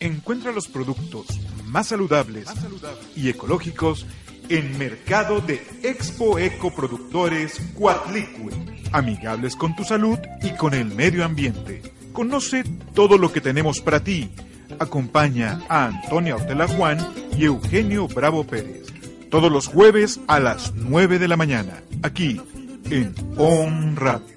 Encuentra los productos más saludables, y ecológicos en Mercado de Expo Eco Productores Cuatlicue, amigables con tu salud y con el medio ambiente. Conoce todo lo que tenemos para ti. Acompaña a Antonia Ortela Juan y Eugenio Bravo Pérez. Todos los jueves a las 9 de la mañana, aquí en On Radio.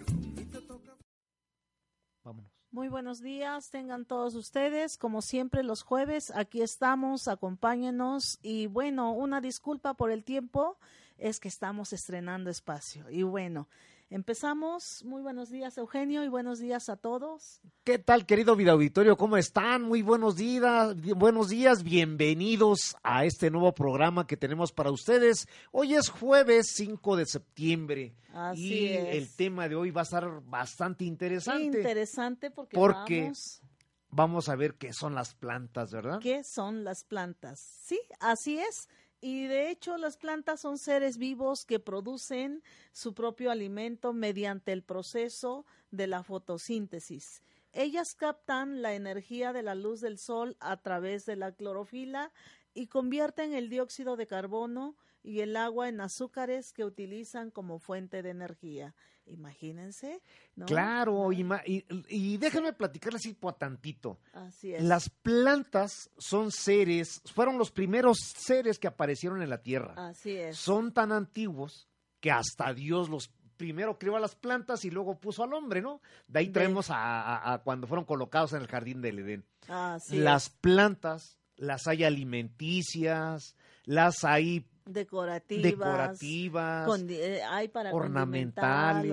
Muy buenos días, tengan todos ustedes. Como siempre, los jueves, aquí estamos, acompáñenos. Y bueno, una disculpa por el tiempo, es que estamos estrenando espacio. Y bueno, Empezamos. Muy buenos días, Eugenio, y buenos días a todos. ¿Qué tal, querido vida auditorio? ¿Cómo están? Muy buenos días, buenos días, bienvenidos a este nuevo programa que tenemos para ustedes. Hoy es jueves 5 de septiembre. Así y es. el tema de hoy va a estar bastante interesante. Interesante porque, Porque vamos- Vamos a ver qué son las plantas, ¿verdad? ¿Qué son las plantas? Sí, así es. Y de hecho las plantas son seres vivos que producen su propio alimento mediante el proceso de la fotosíntesis. Ellas captan la energía de la luz del sol a través de la clorofila y convierten el dióxido de carbono y el agua en azúcares que utilizan como fuente de energía. Imagínense, ¿no? Claro, y, ma- y, y déjenme platicarles así por tantito. Así es. Las plantas son seres, fueron los primeros seres que aparecieron en la Tierra. Así es. Son tan antiguos que hasta Dios los primero creó a las plantas y luego puso al hombre, ¿no? De ahí traemos a, a- a cuando fueron colocados en el jardín del Edén. Así las es. plantas las hay alimenticias, las hay Decorativas. decorativas, eh, hay para ornamentales.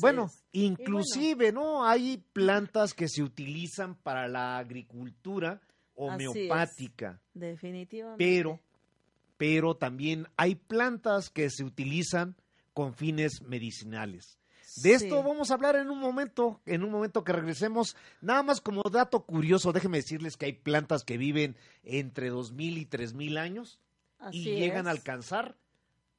Bueno, es- inclusive, ¿no? Hay plantas que se utilizan para la agricultura es. homeopática, definitivamente. pero, pero también hay plantas que se utilizan con fines medicinales. De esto vamos a hablar en un momento, en un momento que regresemos. Nada más como dato curioso, déjenme decirles que hay plantas que viven entre 2000 y 3000 años Así y llegan a alcanzar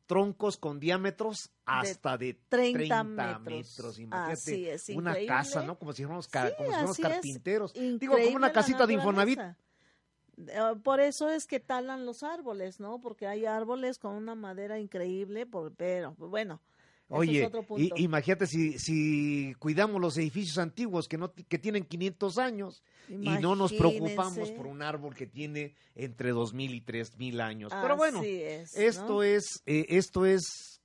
troncos con diámetros hasta de, 30 30, metros. metros. Imagínate, Así es, una increíble. casa, ¿no? Como si fuéramos, ca- Sí, como si fuéramos así es. carpinteros. Digo, como una casita de Infonavit. Eh, Por eso es que talan los árboles, ¿no? Porque hay árboles con una madera increíble, por, pero bueno, Oye, es punto. imagínate si, si cuidamos los edificios antiguos que, no, que tienen 500 años y no nos preocupamos por un árbol que tiene entre 2000 y 3000 años. Pero bueno, esto es, eh, esto es,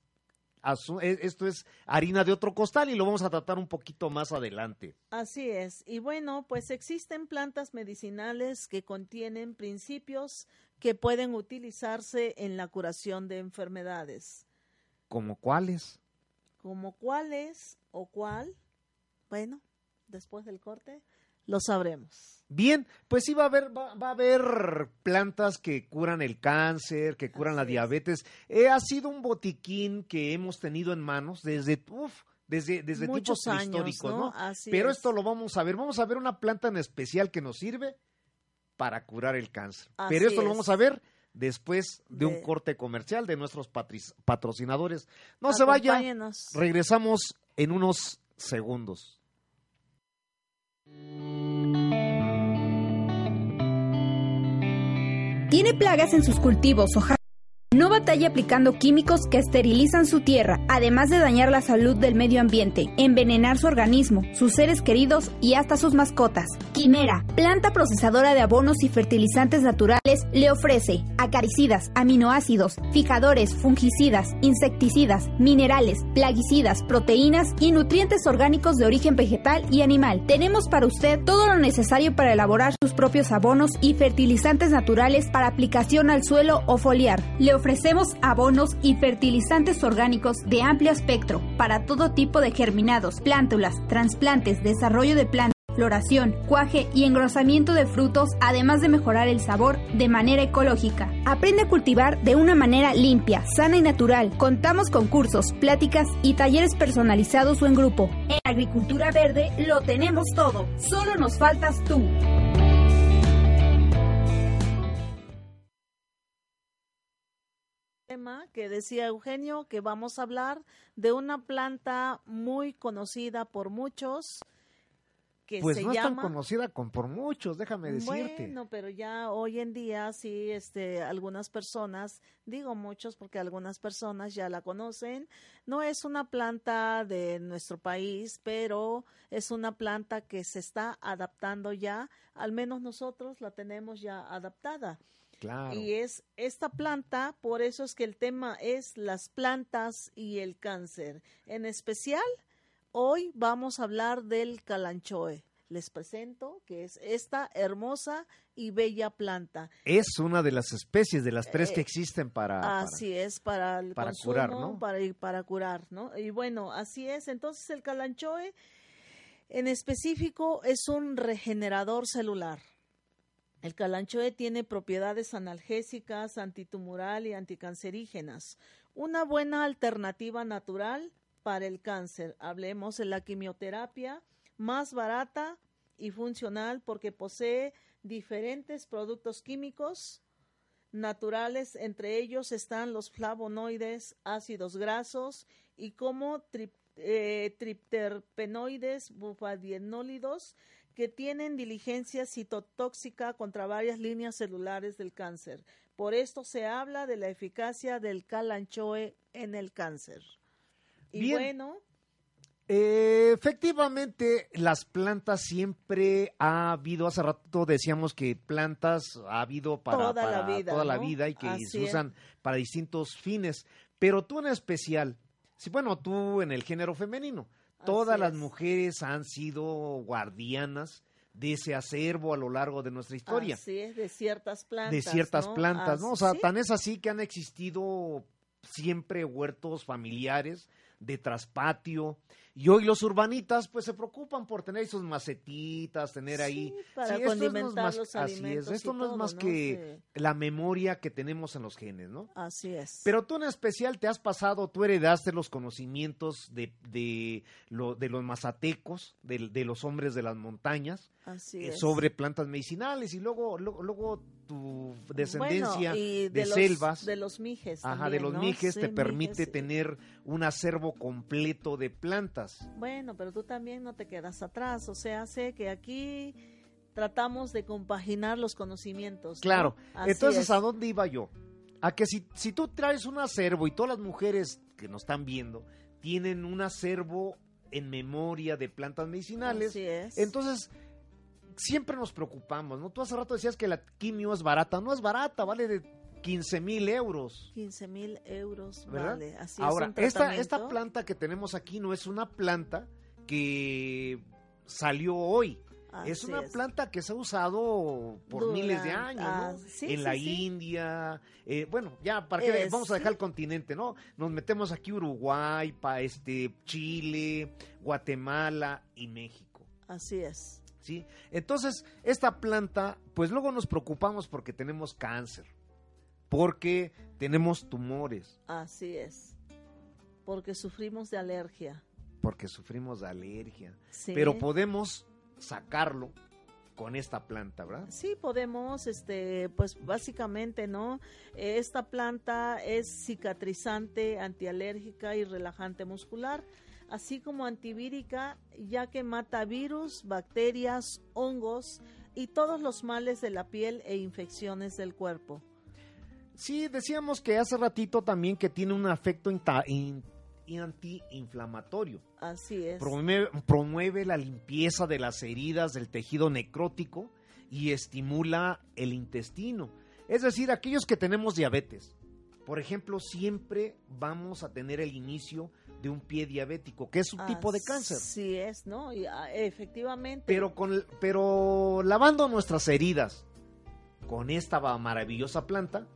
eh, esto es harina de otro costal y lo vamos a tratar un poquito más adelante. Así es. Y bueno, pues existen plantas medicinales que contienen principios que pueden utilizarse en la curación de enfermedades. ¿Como cuáles? ¿Como cuáles o cuál? Bueno, después del corte lo sabremos. Bien, pues sí va a haber, va, va a haber plantas que curan el cáncer, que curan la Así es. diabetes. Eh, ha sido un botiquín que hemos tenido en manos desde, uf, desde, desde Muchos años, históricos, ¿no? ¿no? Así Pero es. esto lo vamos a ver. Vamos a ver una planta en especial que nos sirve para curar el cáncer. Pero esto lo es. vamos a ver después de, un corte comercial de nuestros patrocinadores. No se vaya. Acompáñenos. Regresamos en unos segundos. Tiene plagas en sus cultivos o jardines. No batalla aplicando químicos que esterilizan su tierra, además de dañar la salud del medio ambiente, envenenar su organismo, sus seres queridos y hasta sus mascotas. Quimera, planta procesadora de abonos y fertilizantes naturales, le ofrece acaricidas, aminoácidos, fijadores, fungicidas, insecticidas, minerales, plaguicidas, proteínas y nutrientes orgánicos de origen vegetal y animal. Tenemos para usted todo lo necesario para elaborar sus propios abonos y fertilizantes naturales para aplicación al suelo o foliar. Le ofrecemos abonos y fertilizantes orgánicos de amplio espectro para todo tipo de germinados, plántulas, trasplantes, desarrollo de plantas floración, cuaje y engrosamiento de frutos, además de mejorar el sabor de manera ecológica. Aprende a cultivar de una manera limpia, sana y natural. Contamos con cursos, pláticas y talleres personalizados o en grupo. En Agricultura Verde lo tenemos todo. Solo nos faltas tú. Tema que decía Eugenio que vamos a hablar de una planta muy conocida por muchos que pues se no es tan conocida con por muchos, déjame decirte. Bueno, pero ya hoy en día sí, este, algunas personas, digo muchos porque algunas personas ya la conocen. No es una planta de nuestro país, pero es una planta que se está adaptando ya. Al menos nosotros la tenemos ya adaptada. Claro. Y es esta planta, por eso es que el tema es las plantas y el cáncer. En especial, hoy vamos a hablar del calanchoe. Les presento que es esta hermosa y bella planta. Es una de las especies de las tres que Eh, existen para, para- Así es, para el para consumo, curar, ¿no? Para, y para curar, ¿no? Y bueno, así es. Entonces, el calanchoe, en específico, es un regenerador celular. El calanchoe tiene propiedades analgésicas, antitumoral y anticancerígenas. Una buena alternativa natural para el cáncer. Hablemos de la quimioterapia más barata y funcional porque posee diferentes productos químicos naturales, entre ellos están los flavonoides, ácidos grasos y como eh, tripterpenoides, bufadienólidos, que tienen diligencia citotóxica contra varias líneas celulares del cáncer. Por esto se habla de la eficacia del calanchoe en el cáncer. Y Bien. bueno, Eh, efectivamente, las plantas siempre ha habido, hace rato decíamos que plantas ha habido para, Toda la vida, toda la ¿no? vida y que Así se es. usan para distintos fines, pero tú en especial, sí, bueno, tú en el género femenino, todas Así las es. mujeres han sido guardianas de ese acervo a lo largo de nuestra historia. así es, de ciertas plantas. de ciertas ¿no? plantas, ¿no? O sea, sí. tan es así que han existido siempre huertos familiares de traspatio y hoy los urbanitas pues se preocupan por tener esos macetitas, tener ahí Sí, para Sí, esto es condimentar más- los así es, alimentos. esto no es más ¿no? que Sí, la memoria que tenemos en los genes, ¿no? así es. Pero tú en especial te has pasado, tú heredaste los conocimientos de, de, lo, de los mazatecos, de, de los hombres de las montañas, así eh, es. sobre plantas medicinales y luego, luego, luego tu descendencia Bueno, y de, los, selvas, De los mijes. ajá, de los ¿no? mijes, te permite mijes. tener un acervo completo de plantas. Bueno, pero tú también no te quedas atrás. O sea, sé que aquí tratamos de compaginar los conocimientos. ¿no? Claro, entonces, es. ¿a dónde iba yo? A que si, si tú traes un acervo y todas las mujeres que nos están viendo tienen un acervo en memoria de plantas medicinales, Así es. entonces siempre nos preocupamos, ¿no? Tú hace rato decías que la quimio es barata, no es barata, vale de 15 mil euros. 15 mil euros, ¿Verdad? vale. Así Ahora, es esta, esta planta que tenemos aquí no es una planta que salió hoy. es una planta que se ha usado por miles de años, ah, ¿no? sí, en sí, la sí. India, eh, bueno, ya para qué Es- vamos a dejar el continente, ¿no? Nos metemos aquí Uruguay, pa, este Chile, Guatemala y México. Así es. ¿sí? Entonces, esta planta, pues luego nos preocupamos porque tenemos cáncer, porque tenemos tumores, Así es. Porque sufrimos de alergia. porque sufrimos de alergia, Sí. pero podemos sacarlo con esta planta, ¿verdad? Sí, podemos, este, pues básicamente, ¿no? Esta planta es cicatrizante, antialérgica y relajante muscular, así como antivírica, ya que mata virus, bacterias, hongos y todos los males de la piel e infecciones del cuerpo. Sí, decíamos que hace ratito también que tiene un efecto antiinflamatorio. Así es. Promueve, promueve la limpieza de las heridas del tejido necrótico y estimula el intestino. Es decir, aquellos que tenemos diabetes, por ejemplo, siempre vamos a tener el inicio de un pie diabético, que es un tipo de cáncer. Así es, ¿no? Y, ah, efectivamente. Pero, con, pero lavando nuestras heridas con esta maravillosa planta,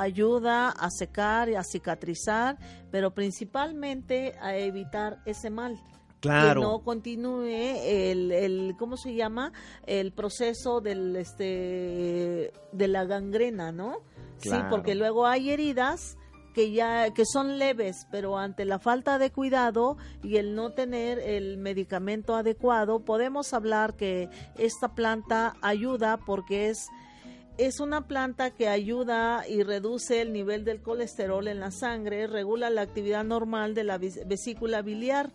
ayuda a secar y a cicatrizar, pero principalmente a evitar ese mal. claro, que no continúe el, el cómo se llama el proceso del este de la gangrena no sí porque luego hay heridas que ya que son leves pero ante la falta de cuidado y el no tener el medicamento adecuado podemos hablar que esta planta ayuda porque es es una planta que ayuda y reduce el nivel del colesterol en la sangre, regula la actividad normal de la ves- vesícula biliar,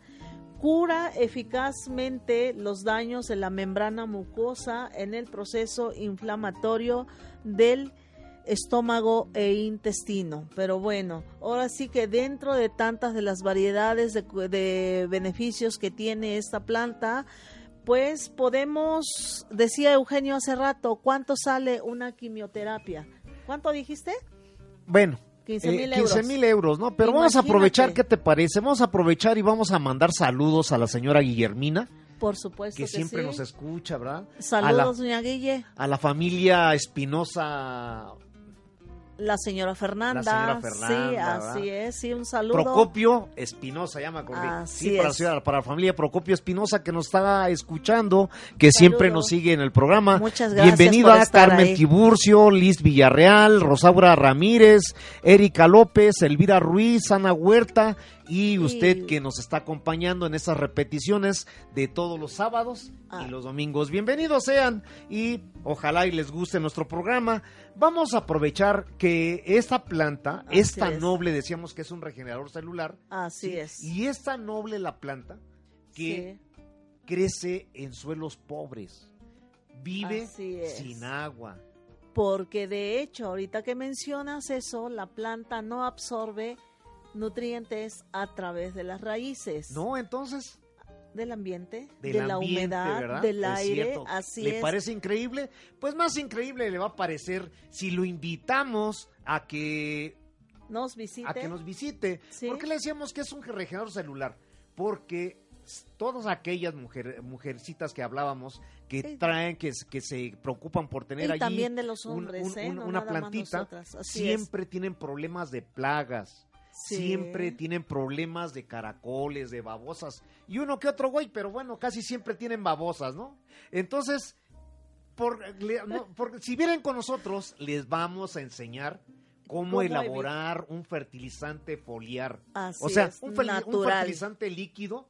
cura eficazmente los daños de la membrana mucosa en el proceso inflamatorio del estómago e intestino. Pero bueno, ahora sí que dentro de tantas de las variedades de, de beneficios que tiene esta planta, pues podemos, decía Eugenio hace rato, ¿cuánto sale una quimioterapia? ¿Cuánto dijiste? Bueno, 15 mil eh, euros. 15 mil euros, ¿no? Pero vamos a aprovechar, ¿qué te parece? Vamos a aprovechar y vamos a mandar saludos a la señora Guillermina, Por supuesto que que, siempre sí. nos escucha, ¿verdad? Saludos, doña Guille. A la familia Espinosa La señora Fernanda. La señora Fernanda, Sí, ¿verdad? así es. Sí, un saludo. Procopio Espinosa, acordé. Así sí, para, la es. señora- para la familia Procopio Espinosa que nos está escuchando, que siempre nos sigue en el programa. Muchas gracias Bienvenida por estar Carmen ahí. Tiburcio, Liz Villarreal, Rosaura Ramírez, Erika López, Elvira Ruiz, Ana Huerta y usted que nos está acompañando en esas repeticiones de todos los sábados Ah. y los domingos. Bienvenidos sean y ojalá y les guste nuestro programa. Vamos a aprovechar que esta planta Así es tan es. noble, decíamos que es un regenerador celular. Así ¿sí? es. Y es tan noble la planta que Sí, crece en suelos pobres. Vive sin agua. porque de hecho, ahorita que mencionas eso, la planta no absorbe nutrientes a través de las raíces ¿No? Entonces, del ambiente, del de la ambiente, humedad, ¿verdad? del Es aire, cierto. así ¿Le es. parece increíble? Pues más increíble le va a parecer si lo invitamos a que, Nos visite. a que nos visite. Sí. ¿Por qué le decíamos que es un regenerador celular? Porque todas aquellas mujer, mujercitas que hablábamos que Sí. traen, que, se preocupan por tener y allí también de los hombres, un- ¿eh? un- No una plantita, es. siempre tienen problemas de plagas. Sí. Siempre tienen problemas de caracoles, de babosas. Y uno que otro güey, pero bueno, casi siempre tienen babosas, ¿no? Entonces, por, le- no, por- si vienen con nosotros, les vamos a enseñar cómo, Cómo elaborar un fertilizante foliar. Así o sea, es, un, fertilizante líquido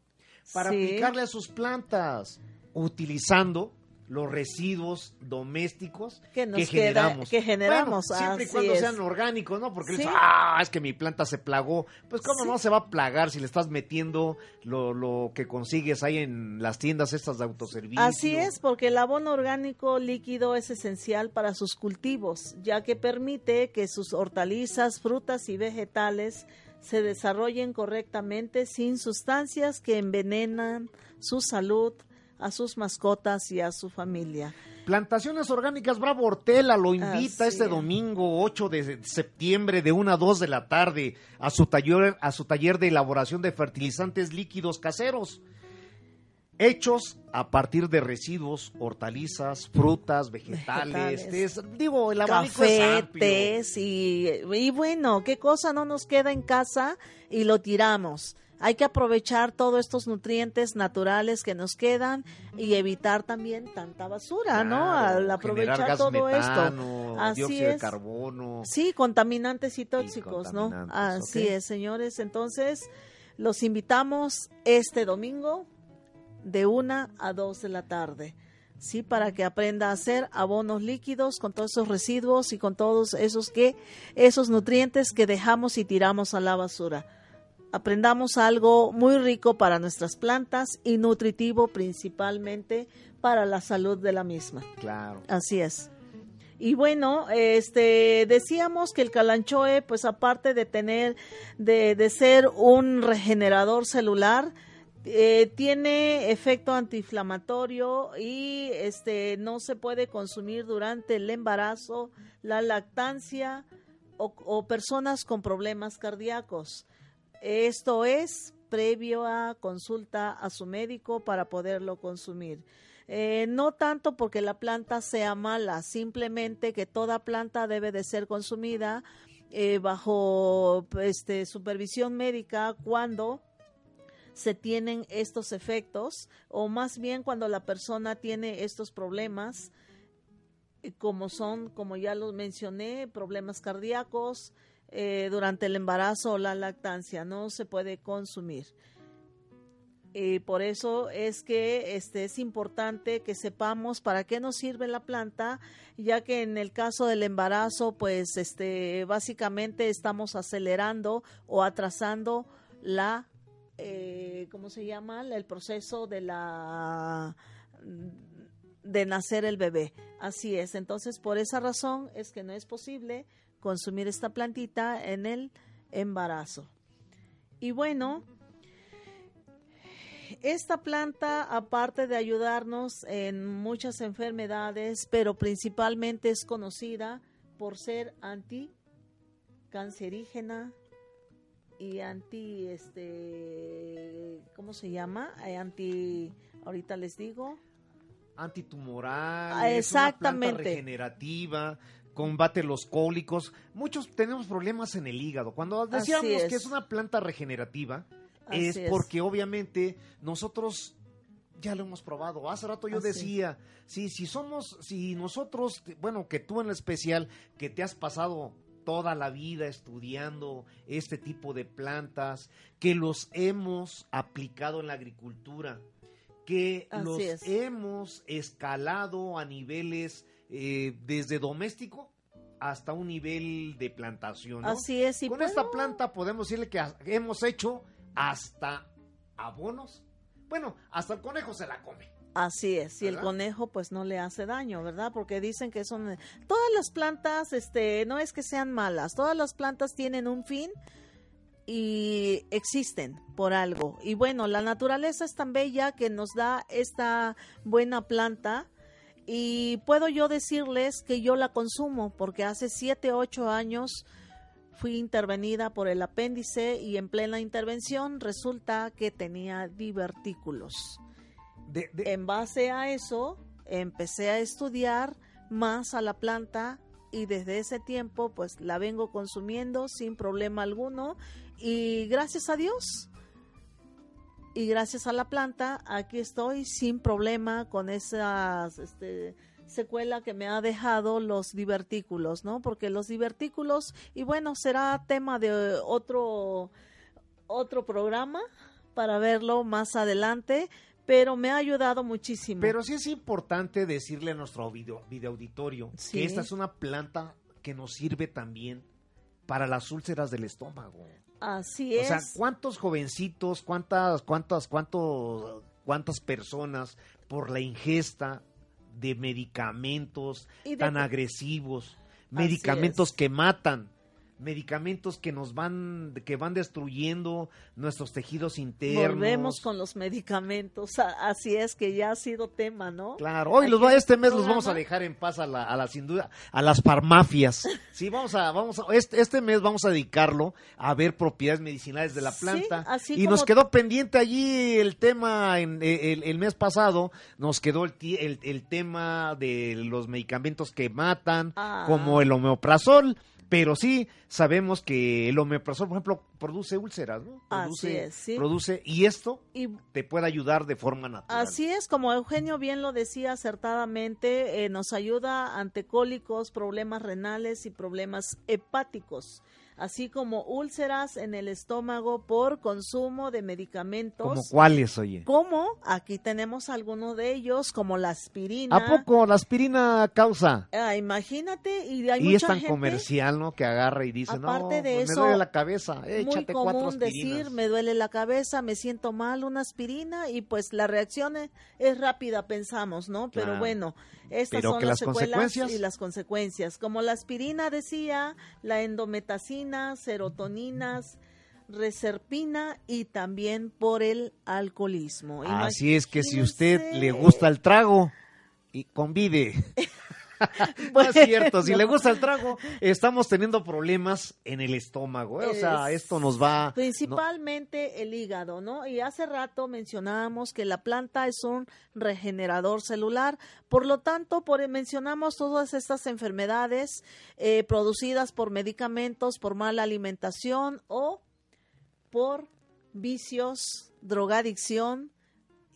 para Sí. aplicarle a sus plantas, utilizando los residuos domésticos Que nos que queda- generamos. que generamos, Bueno, siempre y cuando es. sean orgánicos, ¿no? Porque Sí. ah, es que mi planta se plagó. Pues cómo Sí. no se va a plagar si le estás metiendo lo, lo que consigues ahí en las tiendas estas de autoservicio. Así es, porque el abono orgánico líquido es esencial para sus cultivos, ya que permite que sus hortalizas, frutas y vegetales se desarrollen correctamente sin sustancias que envenenan su salud, a sus mascotas y a su familia. Plantaciones Orgánicas Bravo Hortela lo invita Así este es. domingo 8 de septiembre de 1 a 2 de la tarde a su taller, a su taller de elaboración de fertilizantes líquidos caseros. Hechos a partir de residuos, hortalizas, frutas, vegetales. Vegetales. es- digo, el abanico es Café, amplio. tés y, y bueno, qué cosa no nos queda en casa y lo tiramos. Hay que aprovechar todos estos nutrientes naturales que nos quedan y evitar también tanta basura, ¿no? Al aprovechar gas todo metano, esto. Así dióxido de es. carbono. Sí, contaminantes y tóxicos, ¿no? contaminantes, Así es, señores. Entonces, los invitamos este domingo de una a dos de la tarde. Sí, para que aprenda a hacer abonos líquidos con todos esos residuos y con todos esos que esos nutrientes que dejamos y tiramos a la basura. Aprendamos algo muy rico para nuestras plantas y nutritivo principalmente para la salud de la misma. Claro. Así es. Y bueno, este decíamos que el calanchoe, pues aparte de tener, de, de ser un regenerador celular, eh, tiene efecto antiinflamatorio y este no se puede consumir durante el embarazo, la lactancia o, o personas con problemas cardíacos. Esto es previo a consulta a su médico para poderlo consumir. Eh, no tanto porque la planta sea mala, simplemente que toda planta debe de ser consumida eh, bajo este, supervisión médica cuando se tienen estos efectos o más bien cuando la persona tiene estos problemas eh, como son, como ya los mencioné, problemas cardíacos eh, durante el embarazo o la lactancia, no se puede consumir. Y por eso es que este es importante que sepamos para qué nos sirve la planta, ya que en el caso del embarazo, pues este básicamente estamos acelerando o atrasando la eh, ¿cómo se llama? El proceso de la de nacer el bebé. Así es. Entonces, por esa razón es que no es posible consumir esta plantita en el embarazo. Y bueno, esta planta, aparte de ayudarnos en muchas enfermedades, pero principalmente es conocida por ser anticancerígena y anti, este, ¿cómo se llama? Eh, anti, ahorita les digo. Antitumoral, Ah, exactamente. Es una planta regenerativa, combate los cólicos. Muchos tenemos problemas en el hígado. Cuando decíamos es. que es una planta regenerativa, Así es es. porque obviamente nosotros ya lo hemos probado. Hace rato yo Así decía, sí, si somos, si nosotros, bueno, que tú en especial, que te has pasado toda la vida estudiando este tipo de plantas, que los hemos aplicado en la agricultura, que Así los es. hemos escalado a niveles eh, desde doméstico hasta un nivel de plantación. ¿no? Así es. Y Con puedo- esta planta podemos decirle que hemos hecho hasta abonos. Bueno, hasta el conejo se la come. Así es, y el conejo pues no le hace daño, ¿verdad? Porque dicen que son todas las plantas, este, no es que sean malas, todas las plantas tienen un fin y existen por algo. Y bueno, la naturaleza es tan bella que nos da esta buena planta y puedo yo decirles que yo la consumo porque hace siete, ocho años fui intervenida por el apéndice y en plena intervención resulta que tenía divertículos. De- de- En base a eso, empecé a estudiar más a la planta y desde ese tiempo pues la vengo consumiendo sin problema alguno y gracias a Dios y gracias a la planta aquí estoy sin problema con esas este, secuela que me ha dejado los divertículos, ¿no? Porque los divertículos y bueno, será tema de otro otro programa para verlo más adelante, pero me ha ayudado muchísimo. Pero sí es importante decirle a nuestro video, videoauditorio Sí. que esta es una planta que nos sirve también para las úlceras del estómago. Así O es. sea, ¿cuántos jovencitos, cuántas, cuántas, cuántos, cuántas personas por la ingesta de medicamentos de- tan agresivos, medicamentos es. que matan, medicamentos que nos van, que van destruyendo nuestros tejidos internos? Volvemos con los medicamentos. Así es que ya ha sido tema, ¿no? Claro, hoy los, este mes los vamos a dejar en paz a, la, a las sin duda, a las farmacias. Sí, vamos a, vamos a, este, este mes vamos a dedicarlo a ver propiedades medicinales de la Sí, planta. así y nos quedó pendiente allí el tema, en, eh, el, el mes pasado, nos quedó el, el, el tema de los medicamentos que matan, Ah. como el omeprazol. Pero sí sabemos que el omeprazol, por ejemplo, produce úlceras, ¿no? Así Produce, es, sí. produce, y esto Y te puede ayudar de forma natural. Así es, como Eugenio bien lo decía acertadamente, eh, nos ayuda ante cólicos, problemas renales y problemas hepáticos, así como úlceras en el estómago por consumo de medicamentos. ¿Como cuáles, oye? Como aquí tenemos algunos de ellos, como la aspirina. ¿A poco la aspirina causa? Ah, imagínate, y hay y es mucha tan gente comercial, ¿no? Que agarra y dice, no, Aparte de pues eso, me duele la cabeza, muy échate cuatro común decir me duele la cabeza, me siento mal, una aspirina y pues la reacción es, es rápida, pensamos, ¿no? Pero Claro. bueno, estas Pero son las las secuelas consecuencias- y las consecuencias. Como la aspirina decía, la endometacina, serotoninas, reserpina y también por el alcoholismo. Así es que si usted le gusta el trago y convive. No es cierto, si le gusta el trago, estamos teniendo problemas en el estómago. ¿eh? O sea, Es- esto nos va... no- Principalmente el hígado, ¿no? Y hace rato mencionábamos que la planta es un regenerador celular, por lo tanto, por, mencionamos todas estas enfermedades eh, producidas por medicamentos, por mala alimentación o por vicios, drogadicción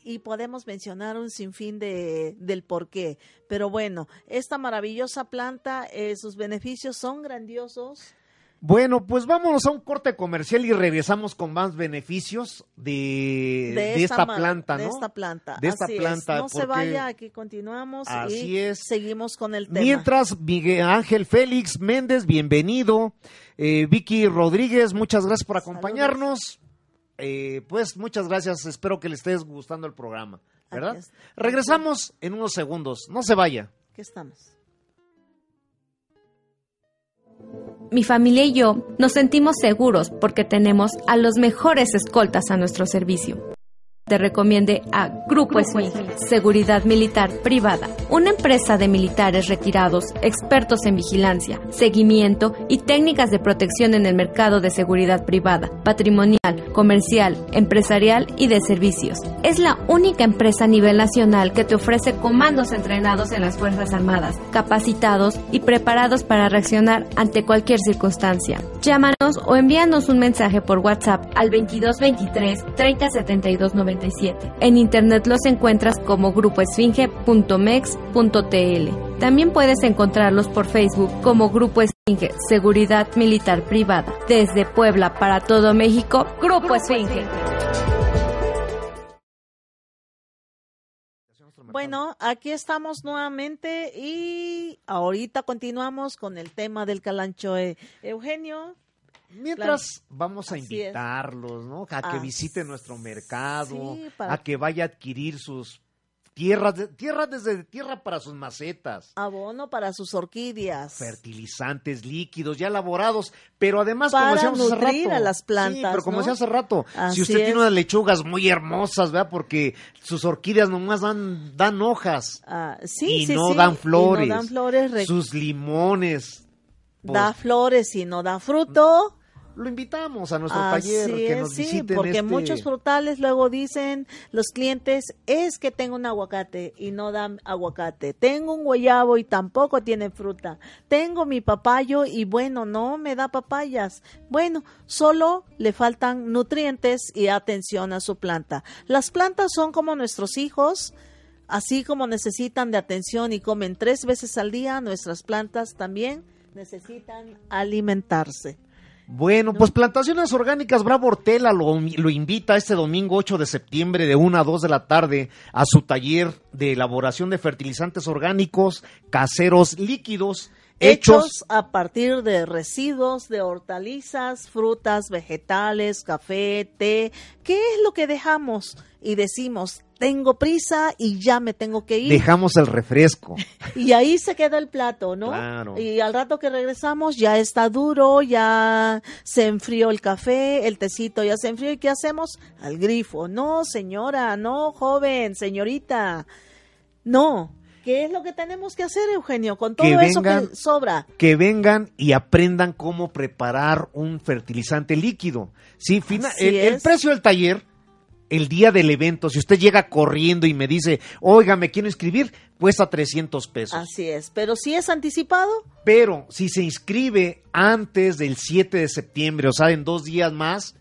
y podemos mencionar un sinfín de del por qué. Pero bueno, esta maravillosa planta, eh, sus beneficios son grandiosos. Bueno, pues vámonos a un corte comercial y regresamos con más beneficios de, de esta, planta, ¿no? De esta planta. De esta así es. planta, No se vaya, aquí continuamos Así y es. seguimos con el tema. Mientras, Miguel Ángel Félix Méndez, bienvenido. Eh, Vicky Rodríguez, muchas gracias por acompañarnos. Eh, pues muchas gracias. Espero que le estés gustando el programa, ¿verdad? Regresamos en unos segundos. No se vaya. Aquí estamos. Mi familia y yo nos sentimos seguros porque tenemos a los mejores escoltas a nuestro servicio. Te recomiende a Grupo Esfinge, Seguridad Militar Privada, una empresa de militares retirados, expertos en vigilancia, seguimiento y técnicas de protección en el mercado de seguridad privada, patrimonial, comercial, empresarial y de servicios. Es la única empresa a nivel nacional que te ofrece comandos entrenados en las Fuerzas Armadas, capacitados y preparados para reaccionar ante cualquier circunstancia. Llámanos o envíanos un mensaje por WhatsApp al 2223 3072 97. En internet los encuentras como grupoesfinge.mex.tl. También puedes encontrarlos por Facebook como Grupo Esfinge, Seguridad Militar Privada. Desde Puebla para todo México, Grupo Esfinge. Bueno, aquí estamos nuevamente y ahorita continuamos con el tema del calanchoe. Eugenio, Mientras vamos a Así invitarlos, ¿no? A que Ah, visiten nuestro mercado, sí, para- a que vaya a adquirir sus tierras, de- tierras desde tierra para sus macetas, abono para sus orquídeas. fertilizantes líquidos ya elaborados, pero además como decíamos hace rato, a las plantas, sí, pero como ¿no? decía hace rato, Así si usted es. tiene unas lechugas muy hermosas, ¿verdad? Porque sus orquídeas nomás dan dan hojas Ah, sí, y sí, no dan y flores, no dan flores, re- sus limones. pues, da flores y no da fruto. Lo invitamos a nuestro Así taller que es, nos sí, visiten porque este- muchos frutales luego dicen los clientes es que tengo un aguacate y no dan aguacate, tengo un guayabo y tampoco tiene fruta, tengo mi papayo y bueno, no me da papayas. Bueno, solo le faltan nutrientes y atención a su planta. Las plantas son como nuestros hijos, así como necesitan de atención y comen tres veces al día, nuestras plantas también necesitan alimentarse. Bueno, pues Plantaciones Orgánicas Bravo Hortela lo, lo invita este domingo 8 de septiembre de 1 a 2 de la tarde a su taller de elaboración de fertilizantes orgánicos caseros líquidos hechos, hechos a partir de residuos de hortalizas, frutas, vegetales, café, té. ¿Qué es lo que dejamos? Y decimos, tengo prisa y ya me tengo que ir. dejamos el refresco. Y ahí se queda el plato, ¿no? Claro. Y al rato que regresamos ya está duro, ya se enfrió el café, el tecito ya se enfrió. ¿Y qué hacemos? Al grifo. No, señora, no, joven, señorita. No. ¿Qué es lo que tenemos que hacer, Eugenio, con todo Que eso que sobra? que vengan y aprendan cómo preparar un fertilizante líquido. Sí, fina- el, el precio del taller, el día del evento, si usted llega corriendo y me dice, oiga, me quiero inscribir, cuesta 300 pesos. Así es. Pero si es anticipado, Pero si se inscribe antes del 7 de septiembre, o sea, en dos días más,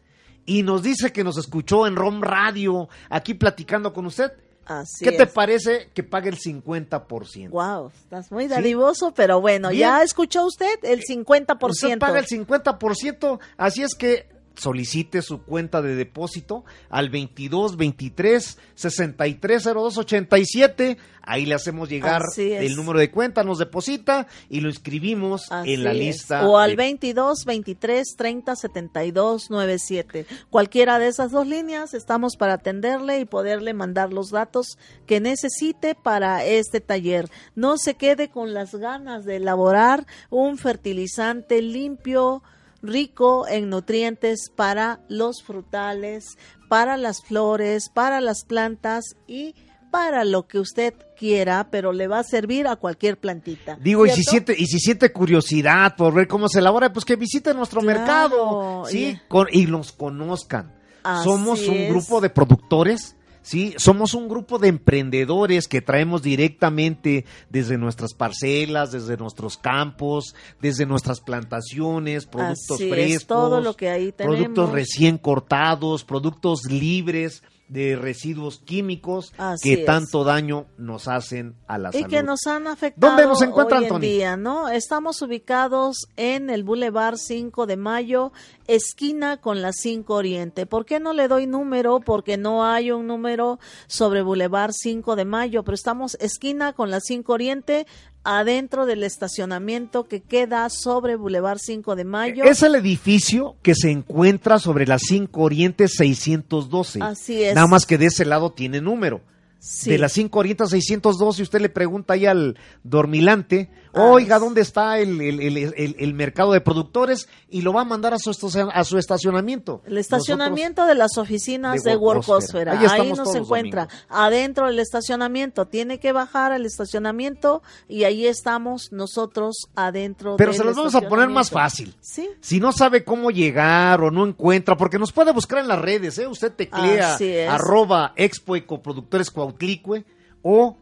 y nos dice que nos escuchó en ROM Radio, aquí platicando con usted, así ¿qué te parece que pague el 50%? Wow, estás muy dadivoso, pero bueno, Bien. ya escuchó usted el 50%. Usted paga el 50%, así es que solicite su cuenta de depósito al 22 23 63 02 87. Ahí le hacemos llegar el número de cuenta, nos deposita y lo inscribimos Así en la es. lista. O al de- 22 23 30 72 97. Cualquiera de esas dos líneas estamos para atenderle y poderle mandar los datos que necesite para este taller. No se quede con las ganas de elaborar un fertilizante limpio, rico en nutrientes para los frutales, para las flores, para las plantas y para lo que usted quiera, pero le va a servir a cualquier plantita. Digo, y si, siente, y si siente curiosidad por ver cómo se elabora, pues que visite nuestro Claro, mercado, Con- y nos conozcan. Así Somos un es. grupo de productores, ¿sí? Somos un grupo de emprendedores que traemos directamente desde nuestras parcelas, desde nuestros campos, desde nuestras plantaciones, productos Así es, frescos, todo lo que ahí productos tenemos. recién cortados, productos libres de residuos químicos Así que es. tanto daño nos hacen a la y salud. que nos han afectado ¿Dónde nos encuentra, hoy en día, ¿no? Estamos ubicados en el Boulevard 5 de Mayo, esquina con la 5 Oriente. ¿Por qué no le doy número? Porque no hay un número sobre Boulevard 5 de Mayo, pero estamos esquina con la 5 Oriente adentro del estacionamiento que queda sobre Boulevard 5 de Mayo. Es el edificio que se encuentra sobre la 5 Oriente 612. Así es. Nada más que de ese lado tiene número. Sí. De la 5 Oriente 612, usted le pregunta ahí al dormilante, oiga, es- ¿dónde está el, el- el- el- mercado de productores? Y lo va a mandar a su, a su estacionamiento. El estacionamiento de las oficinas de de, Workosfera. Ahí nos encuentra. Adentro del estacionamiento. Tiene que bajar al estacionamiento y ahí estamos nosotros adentro Pero del se los vamos a poner más fácil. Sí. Si no sabe cómo llegar o no encuentra, porque nos puede buscar en las redes, ¿eh? Usted teclea arroba expo ecoproductores Cuautlicue o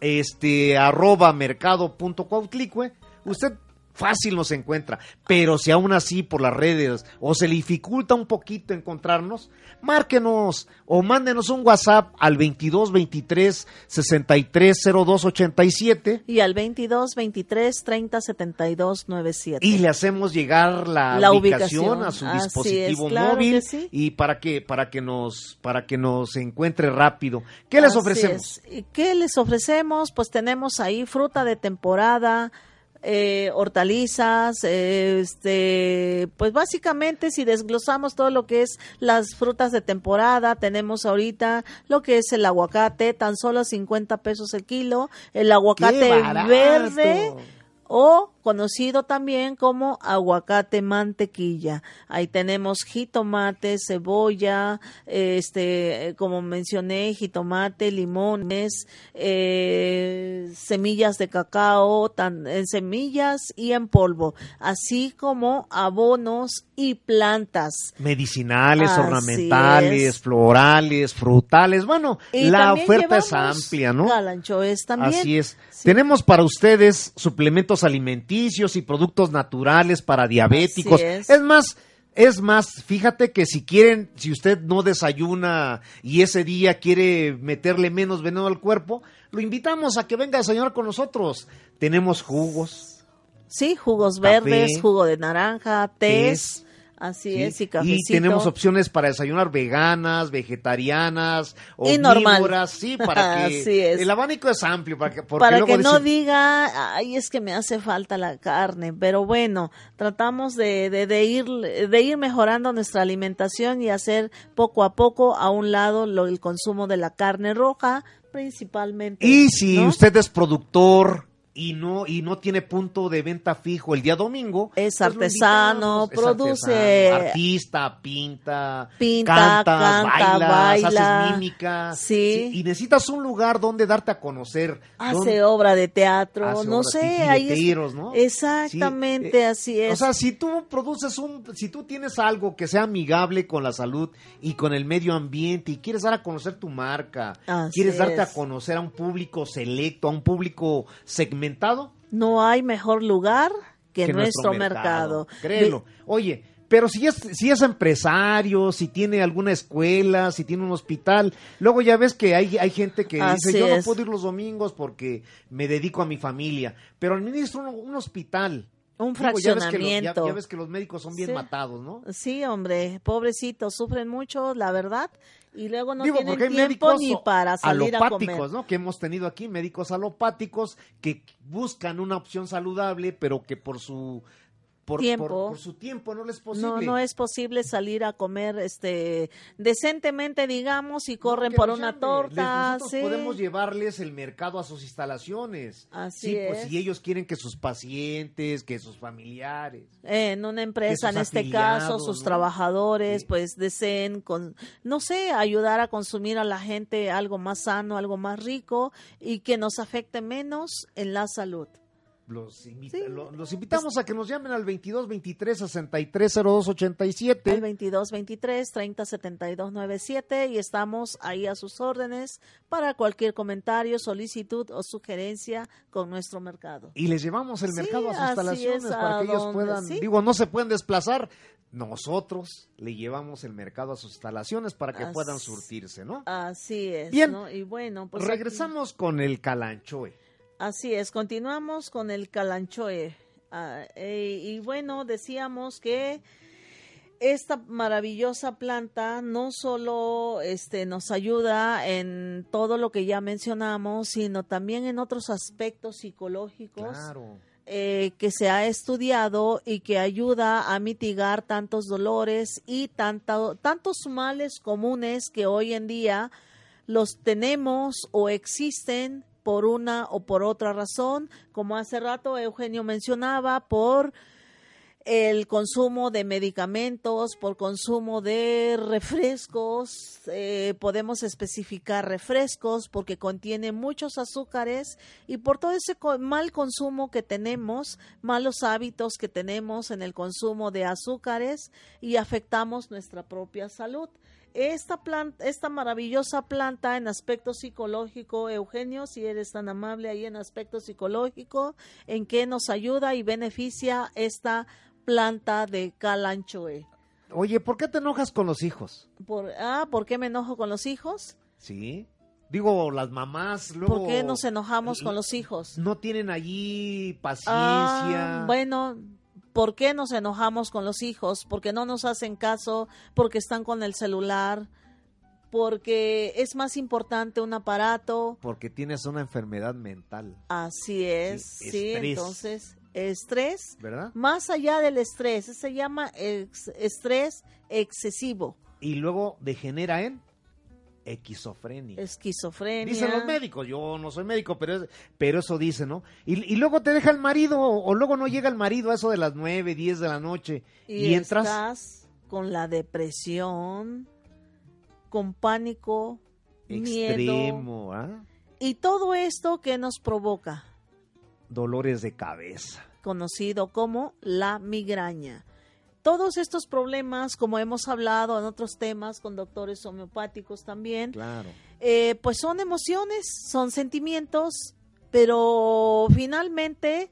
este arroba mercado punto Cuautlicue. Usted fácil nos encuentra, pero si aún así por las redes o se le dificulta un poquito encontrarnos, márquenos o mándenos un WhatsApp al 22 23 63 02 87 Y al 22 23 30 72 97. y le hacemos llegar la, La ubicación, ubicación. a su Así dispositivo es, claro móvil sí. y para que para que nos para que nos encuentre rápido. ¿Qué les Así ofrecemos? es. ¿Y ¿Qué les ofrecemos? Pues tenemos ahí fruta de temporada, eh, hortalizas, eh, este, pues básicamente si desglosamos todo lo que es las frutas de temporada, tenemos ahorita lo que es el aguacate, tan solo 50 pesos el kilo, el aguacate verde o conocido también como aguacate mantequilla. Ahí tenemos jitomate, cebolla, este, como mencioné, jitomate, limones, eh, semillas de cacao, tan, en semillas y en polvo, así como abonos y plantas. Medicinales, Así ornamentales, es. florales, frutales. Bueno, Y la oferta es amplia, ¿no? Calanchoes también. Así es. Sí. Tenemos para ustedes suplementos alimenticios y productos naturales para diabéticos. Así es. más, es más, fíjate que si quieren, si usted no desayuna y ese día quiere meterle menos veneno al cuerpo, lo invitamos a que venga a desayunar con nosotros. Tenemos jugos, Sí, jugos Café, verdes, jugo de naranja, tés, tés, así ¿sí? es, y cafecito. y tenemos opciones para desayunar veganas, vegetarianas, omnívoras, sí, para que Así es. el abanico es amplio, para que, para que no dicen- diga, ay, es que me hace falta la carne, pero bueno, tratamos de, de, de ir de ir mejorando nuestra alimentación y hacer poco a poco a un lado lo, el consumo de la carne roja, principalmente. Y si ¿no? usted es productor y no y no tiene punto de venta fijo el día domingo, Es pues lo artesano. Es produce- artesano, artista, pinta, Pinta, cantas, canta, bailas, baila. haces mímica, Sí. y necesitas un lugar donde darte a conocer, hace donde- obra de teatro, no sé, ahí es- ¿no? Exactamente, Sí, eh, así es. O sea, si tú produces un, si tú tienes algo que sea amigable con la salud y con el medio ambiente y quieres dar a conocer tu marca, Así quieres darte es. a conocer a un público selecto, a un público segmentado, no hay mejor lugar que, que nuestro, mercado. Créelo. Oye, pero si es, si es empresario, si tiene alguna escuela, si tiene un hospital, luego ya ves que hay, hay gente que Así dice, yo no puedo ir los domingos porque me dedico a mi familia, pero administro un, un hospital. Un Digo, ya ves que los- ya- fraccionamiento. ya ves que los médicos son bien Sí. matados, ¿no? Sí, hombre, pobrecitos, sufren mucho, la verdad, y luego no Digo, tienen tiempo ni para salir a comer. alopáticos, ¿no? Que hemos tenido aquí, médicos alopáticos que buscan una opción saludable, pero que por su por, Tiempo. por- por su tiempo no les es posible. No, no es posible salir a comer este decentemente, digamos, y corren por una llame. torta. Les- sí. podemos llevarles el mercado a sus instalaciones. Así sí, pues es. si ellos quieren que sus pacientes, que sus familiares. en una empresa, en este caso, sus ¿no? trabajadores, Sí. pues deseen, con, no sé, ayudar a consumir a la gente algo más sano, algo más rico y que nos afecte menos en la salud. Los, invita- Sí. lo- los invitamos a que nos llamen al 22 23 63 02 87. El 22 23 30 72 97 y estamos ahí a sus órdenes para cualquier comentario, solicitud o sugerencia con nuestro mercado. y les llevamos el Sí, mercado a sus instalaciones es, para que ellos puedan, sí. digo, no se pueden desplazar. Nosotros le llevamos el mercado a sus instalaciones para que Así- puedan surtirse, ¿no? Así es. Bien. ¿no? Y bueno, pues aquí- Regresamos con el calanchoe. Así es, continuamos con el calanchoe. Ah, eh, y bueno, decíamos que esta maravillosa planta no solo este, nos ayuda en todo lo que ya mencionamos, sino también en otros aspectos psicológicos Claro. eh, que se ha estudiado y que ayuda a mitigar tantos dolores y tanto- tantos males comunes que hoy en día los tenemos o existen por una o por otra razón, como hace rato Eugenio mencionaba, por el consumo de medicamentos, por consumo de refrescos, eh, podemos especificar refrescos porque contiene muchos azúcares y por todo ese mal consumo que tenemos, malos hábitos que tenemos en el consumo de azúcares y afectamos nuestra propia salud. Esta planta, esta maravillosa planta en aspecto psicológico, Eugenio, si eres tan amable ahí en aspecto psicológico, en qué nos ayuda y beneficia esta planta de calanchoe. Oye, ¿por qué te enojas con los hijos? Por, ah, ¿por qué me enojo con los hijos? Sí. Digo, las mamás luego... ¿Por qué nos enojamos con los hijos? No tienen allí paciencia. Ah, bueno, ¿por qué nos enojamos con los hijos? Porque no nos hacen caso, porque están con el celular, porque es más importante un aparato. Porque tienes una enfermedad mental, Así es, Sí, entonces, estrés, ¿verdad? más allá del estrés, se llama ex- estrés excesivo, Y luego degenera en esquizofrenia. esquizofrenia. Dicen los médicos, yo no soy médico, pero, es- pero eso dice, ¿no? Y, y luego te deja el marido, o, o luego no llega el marido a eso de las nueve, diez de la noche, y, y, entras... estás con la depresión, con pánico, miedo Extremo, ¿ah? y todo esto que nos provoca, Dolores de cabeza. conocido como la migraña. Todos estos problemas, como hemos hablado en otros temas con doctores homeopáticos también, Claro. eh, pues son emociones, son sentimientos, pero finalmente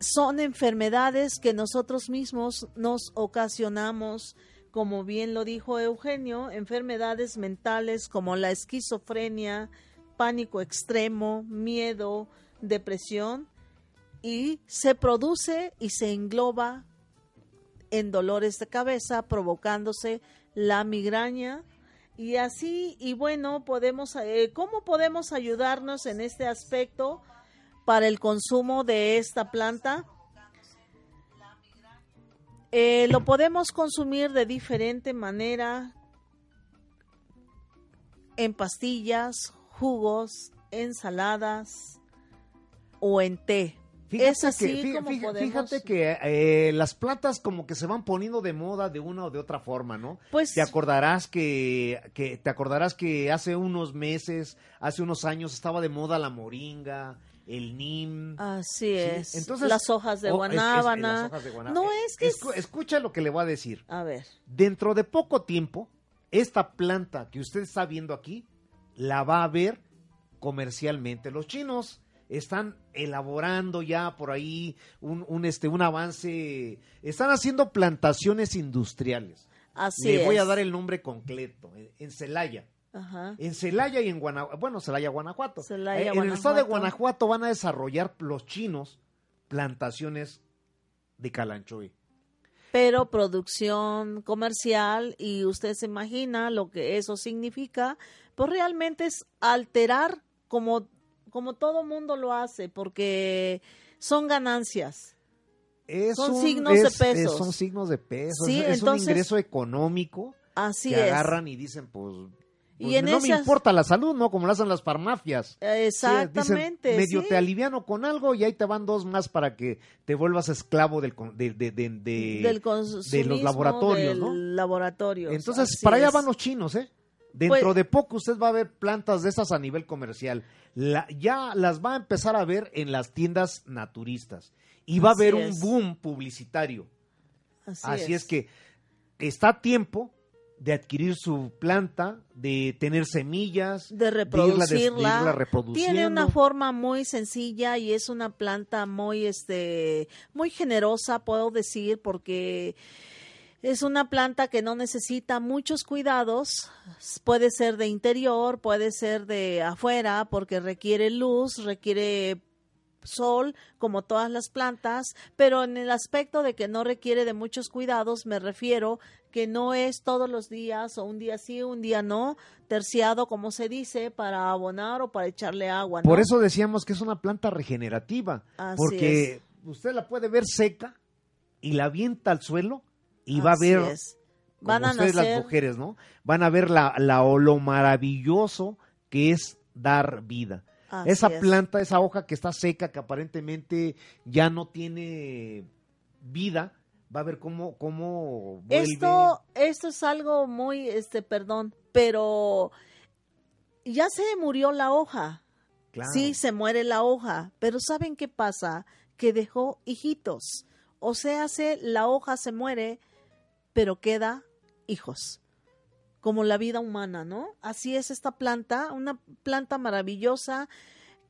son enfermedades que nosotros mismos nos ocasionamos, como bien lo dijo Eugenio, enfermedades mentales como la esquizofrenia, pánico extremo, miedo, depresión, y se produce y se engloba en dolores de cabeza, provocándose la migraña. Y así, y bueno, podemos, eh, ¿cómo podemos ayudarnos en este aspecto para el consumo de esta planta? Eh, lo podemos consumir de diferente manera en pastillas, jugos, ensaladas o en té. Es así fí- como fí- podemos... fíjate que eh, las plantas como que se van poniendo de moda de una o de otra forma, ¿no? Pues Te acordarás que, que te acordarás que hace unos meses, hace unos años estaba de moda la moringa, el nim. así es. entonces- las hojas de Oh, es- es- guanábana. las hojas de guaná- No es que escu- escucha lo que le voy a decir. A ver. Dentro de poco tiempo, esta planta que usted está viendo aquí, la va a ver comercialmente. Los chinos están elaborando ya por ahí un, un, este, un avance, están haciendo plantaciones industriales. Así Le voy a dar el nombre completo, en- Celaya. Ajá. En Celaya y en Guanajuato, bueno, Celaya, Guanajuato. Celaya, Eh, en el estado de Guanajuato. Guanajuato van a desarrollar los chinos plantaciones de calanchoe. Pero producción comercial y usted se imagina lo que eso significa, pues realmente es alterar como, como todo mundo lo hace, porque son ganancias. Es Son un- signos de es- pesos. es- son signos de peso. Sí, es, es entonces- un ingreso económico Así que es. agarran y dicen, pues, Y pues, en no me importa la salud, ¿no? Como lo hacen las farmacias. Sí, Exactamente. dicen, medio sí. te aliviano con algo y ahí te van dos más para que te vuelvas esclavo del, de, de, de- de- del consumismo, laboratorios, del ¿no? laboratorios, Entonces, para allá es. van los chinos, ¿eh? Dentro Pues- de poco usted va a ver plantas de esas a nivel comercial. La- ya las va a empezar a ver en las tiendas naturistas. Y va a haber es. un boom publicitario. Así, Así es. que está a tiempo de adquirir su planta, de tener semillas, de irla des- de reproducirla. irla reproduciendo. Tiene una forma muy sencilla y es una planta muy este muy generosa, puedo decir, porque es una planta que no necesita muchos cuidados. Puede ser de interior, puede ser de afuera, porque requiere luz, requiere sol como todas las plantas, pero en el aspecto de que no requiere de muchos cuidados, me refiero que no es todos los días o un día sí, un día no, terciado como se dice, para abonar o para echarle agua. ¿no? Por eso decíamos que es una planta regenerativa, Así porque usted la puede ver seca y la avienta al suelo y va a ver es. como Van a ustedes nacer, las mujeres, ¿no? Van a ver la, la lo maravilloso que es dar vida. así esa es. planta, esa hoja que está seca, que aparentemente ya no tiene vida, va a ver cómo, cómo vuelve. Esto, esto es algo muy, este, perdón, pero ya se murió la hoja. Claro. Sí, se muere la hoja, pero ¿saben qué pasa? Que dejó hijitos. O sea, se, la hoja se muere, pero queda hijos. Como la vida humana, ¿no? Así es esta planta, una planta maravillosa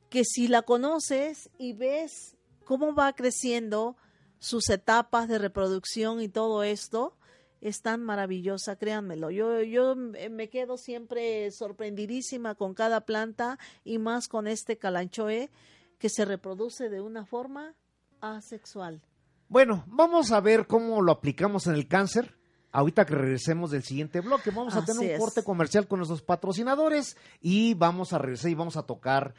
que si la conoces y ves cómo va creciendo sus etapas de reproducción y todo esto, es tan maravillosa, créanmelo. Yo, yo me quedo siempre sorprendidísima con cada planta y más con este calanchoe que se reproduce de una forma asexual. Bueno, vamos a ver cómo lo aplicamos en el cáncer. Ahorita que regresemos del siguiente bloque, vamos a Así tener un es. corte comercial con nuestros patrocinadores y vamos a regresar y vamos a tocar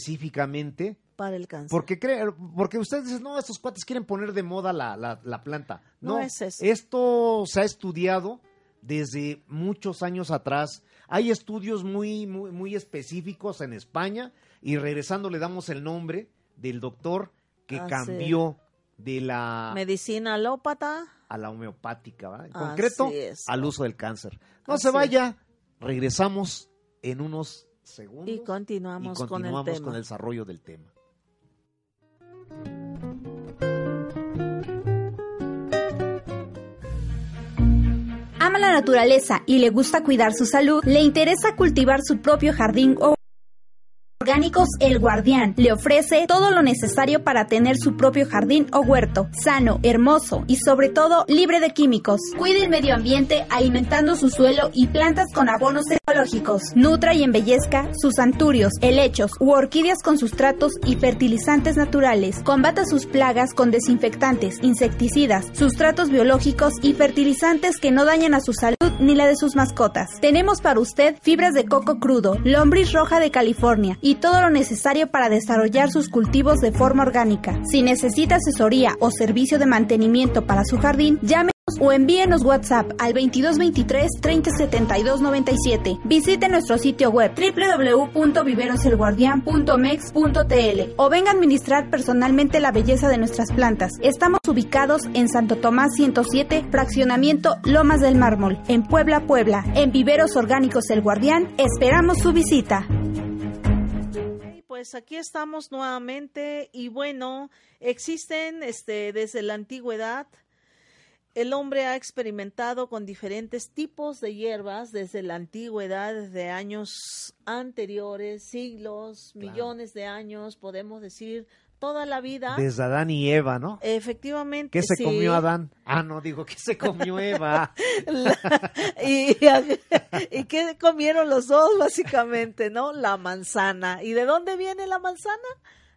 específicamente para el cáncer. porque cree, porque ustedes dicen, no, estos cuates quieren poner de moda la, la, la planta. No No, es eso. esto se ha estudiado desde muchos años atrás. Hay estudios muy, muy, muy específicos en España y regresando le damos el nombre del doctor que Así cambió de la Medicina alópata. A la homeopática, ¿verdad? En Así concreto, es. al uso del cáncer. No Así se vaya, regresamos en unos segundos Y continuamos, y continuamos con el con el desarrollo del tema. Ama la naturaleza y le gusta cuidar su salud, le interesa cultivar su propio jardín o Orgánicos El Guardián le ofrece todo lo necesario para tener su propio jardín o huerto, sano, hermoso y sobre todo libre de químicos. Cuide el medio ambiente alimentando su suelo y plantas con abonos ecológicos. Nutra y embellezca sus anturios, helechos u orquídeas con sustratos y fertilizantes naturales. Combata sus plagas con desinfectantes, insecticidas, sustratos biológicos y fertilizantes que no dañan a su salud ni la de sus mascotas. Tenemos para usted fibras de coco crudo, lombriz roja de California y todo lo necesario para desarrollar sus cultivos de forma orgánica. Si necesita asesoría o servicio de mantenimiento para su jardín, llame o envíenos WhatsApp al 2223 3072 97. Visite nuestro sitio web www.viveroselguardian.mex.tl o venga a administrar personalmente la belleza de nuestras plantas. Estamos ubicados en Santo Tomás 107, fraccionamiento Lomas del Mármol, en Puebla, Puebla. En Viveros Orgánicos El Guardián, esperamos su visita. Pues aquí estamos nuevamente y bueno, existen este desde la antigüedad el hombre ha experimentado con diferentes tipos de hierbas desde la antigüedad, desde años anteriores, siglos, Claro. millones de años, podemos decir, toda la vida. Desde Adán y Eva, ¿no? Efectivamente. ¿Qué se sí. comió Adán? Ah, no, digo, ¿qué se comió Eva? La- y, y qué comieron los dos básicamente, ¿no? La manzana. ¿Y de dónde viene la manzana?